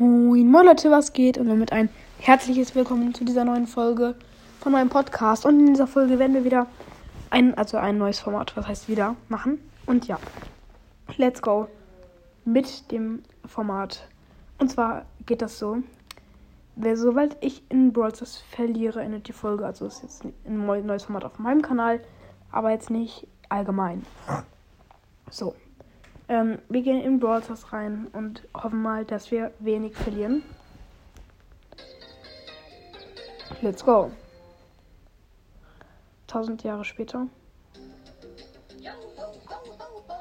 Moin, Leute, was geht? Und damit ein herzliches Willkommen zu dieser neuen Folge von meinem Podcast. Und in dieser Folge werden wir wieder ein, also ein neues Format, was heißt wieder, machen. Und ja, let's go mit dem Format. Und zwar geht das so. Wer, sobald ich in Brawl Stars verliere, endet die Folge. Also ist jetzt ein neues Format auf meinem Kanal, aber jetzt nicht allgemein. So. Ähm, wir gehen in Brawl Stars rein und hoffen mal, dass wir wenig verlieren. Let's go. Tausend Jahre später.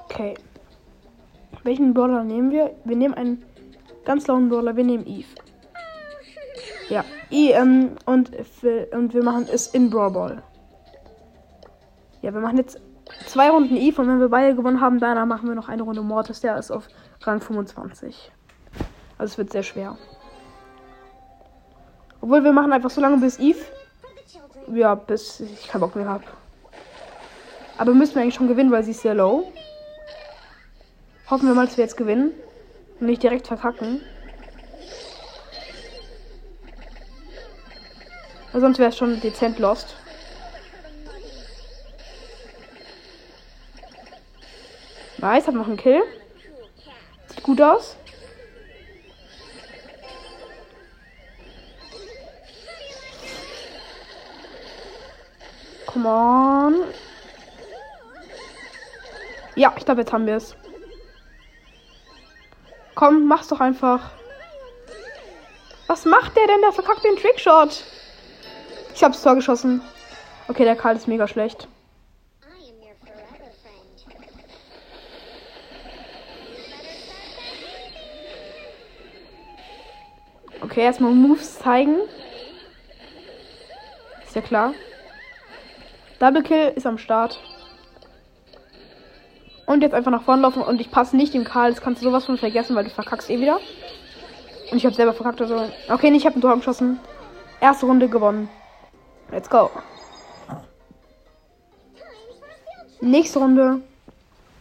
Okay. Welchen Brawler nehmen wir? Wir nehmen einen ganz lauen Brawler. Wir nehmen Eve. Ja, I, ähm, und, und wir machen es in Brawl Ball. Ja, wir machen jetzt zwei Runden Eve und wenn wir beide gewonnen haben, danach machen wir noch eine Runde Mortis. Der ist auf Rang 25. Also es wird sehr schwer. Obwohl wir machen einfach so lange bis Eve. Ja, bis ich keinen Bock mehr habe. Aber müssen wir eigentlich schon gewinnen, weil sie ist sehr low. Hoffen wir mal, dass wir jetzt gewinnen. Und nicht direkt verkacken. Sonst wäre es schon dezent lost. Nice, hat noch einen Kill. Sieht gut aus. Come on. Ja, ich glaube, jetzt haben wir es. Komm, mach's doch einfach. Was macht der denn? Der verkackt den Trickshot. Ich hab's Tor geschossen. Okay, der Karl ist mega schlecht. Okay, erstmal Moves zeigen. Ist ja klar. Double Kill ist am Start. Und jetzt einfach nach vorne laufen und ich passe nicht dem Karl. Das kannst du sowas von vergessen, weil du verkackst eh wieder. Und ich habe selber verkackt. Also. Okay, ich habe ein Tor geschossen. Erste Runde gewonnen. Let's go. Nächste Runde.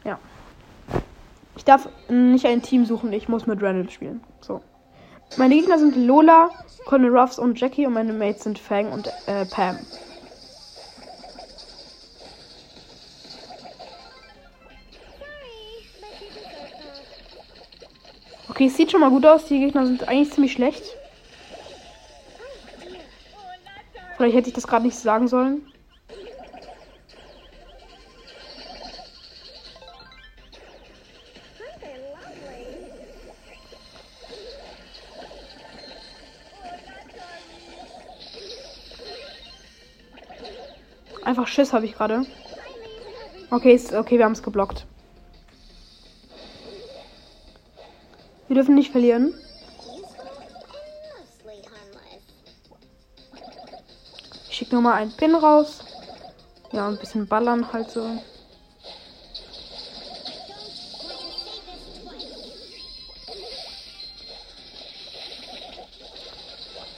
Ja. Ich darf nicht ein Team suchen. Ich muss mit Randall spielen. So. Meine Gegner sind Lola, Colonel Ruffs und Jackie und meine Mates sind Fang und äh, Pam. Okay, es sieht schon mal gut aus. Die Gegner sind eigentlich ziemlich schlecht. Vielleicht hätte ich das gerade nicht sagen sollen. Einfach Schiss habe ich gerade. Okay, ist, okay, wir haben es geblockt. Wir dürfen nicht verlieren. Ich schicke nochmal einen Pin raus. Ja, ein bisschen ballern halt so.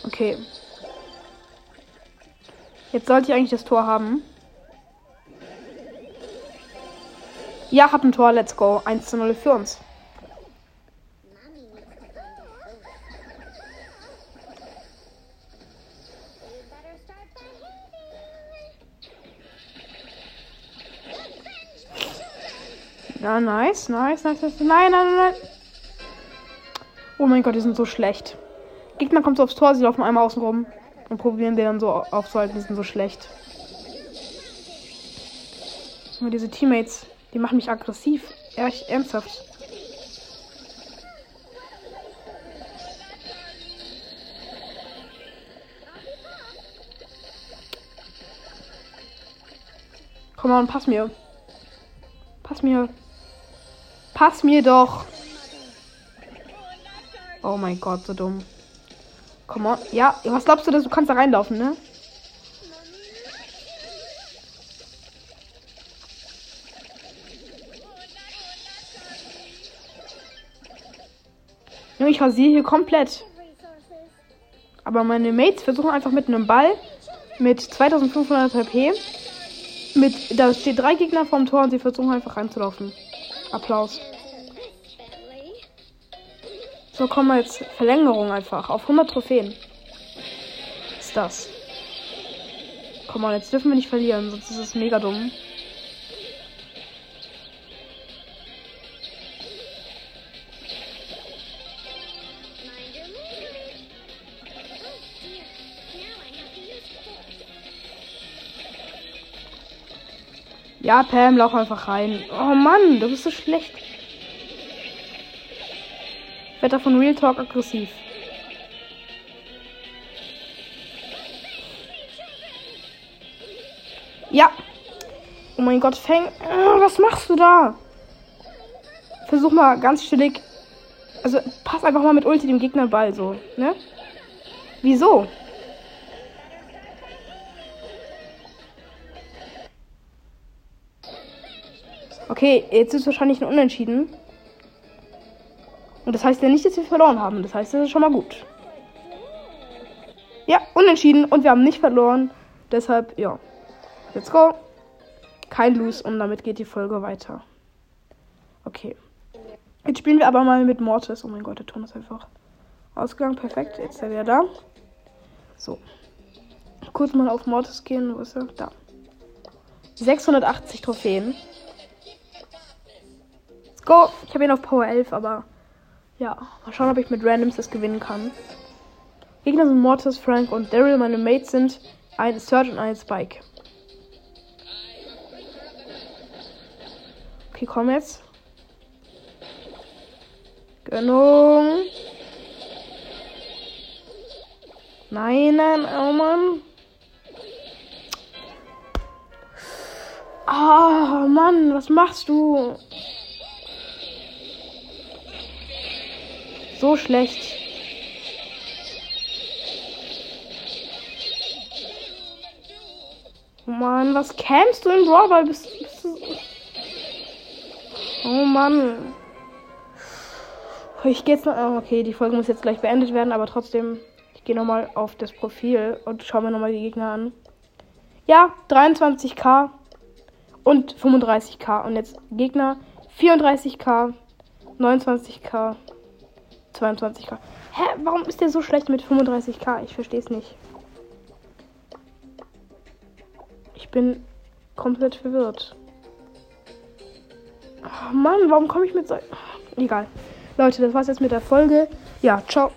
Okay. Jetzt sollte ich eigentlich das Tor haben. Ja, hab ein Tor. Let's go. 1 zu 0 für uns. Ja, nice, nice, nice, nice. Nein, nein, nein. Oh mein Gott, die sind so schlecht. Gegner kommt so aufs Tor, sie laufen einmal außen rum und probieren den dann so aufzuhalten. Die sind so schlecht. Nur diese Teammates, die machen mich aggressiv. Echt ernsthaft. Komm mal, pass mir. Pass mir. Pass mir doch. Oh mein Gott, so dumm. Komm on. Ja, was glaubst du, dass du kannst da reinlaufen, ne? Ich rasiere hier komplett. Aber meine Mates versuchen einfach mit einem Ball mit 2500 HP. Mit, da steht drei Gegner vorm Tor und sie versuchen einfach reinzulaufen. Applaus. So, komm mal jetzt. Verlängerung einfach. Auf 100 Trophäen. Ist das? Komm mal, jetzt dürfen wir nicht verlieren, sonst ist es mega dumm. Ja, Pam, lauf einfach rein. Oh Mann, du bist so schlecht. Wetter von Real Talk aggressiv. Ja. Oh mein Gott, Fang. Äh, was machst du da? Versuch mal ganz chillig. Also, pass einfach mal mit Ulti dem Gegner Ball so, ne? Wieso? Okay, jetzt ist wahrscheinlich ein Unentschieden. Und das heißt ja nicht, dass wir verloren haben. Das heißt, das ist schon mal gut. Ja, unentschieden und wir haben nicht verloren. Deshalb, ja. Let's go. Kein Lose und damit geht die Folge weiter. Okay. Jetzt spielen wir aber mal mit Mortis. Oh mein Gott, der Ton ist einfach ausgegangen. Perfekt. Jetzt ist er wieder da. So. Kurz mal auf Mortis gehen. Wo ist er? Da. 680 Trophäen. Let's go. Ich habe ihn auf Power 11, aber ja. Mal schauen, ob ich mit Randoms das gewinnen kann. Gegner sind Mortis, Frank und Daryl. Meine Mates sind ein Surge und ein Spike. Okay, komm jetzt. Gönnung. Nein, nein, oh Mann. Oh, Mann, was machst du? So schlecht. Oh Mann, was campst du in Brawl? Bist, bist du... Oh Mann. Ich gehe jetzt noch. Okay, die Folge muss jetzt gleich beendet werden, aber trotzdem. Ich gehe nochmal auf das Profil und schaue mir nochmal die Gegner an. Ja, 23k und 35k. Und jetzt Gegner 34k, 29k, 22k. Hä, warum ist der so schlecht mit 35k? Ich verstehe es nicht. Ich bin komplett verwirrt. Oh Mann, warum komme ich mit so. Egal. Leute, das war's jetzt mit der Folge. Ja, ciao.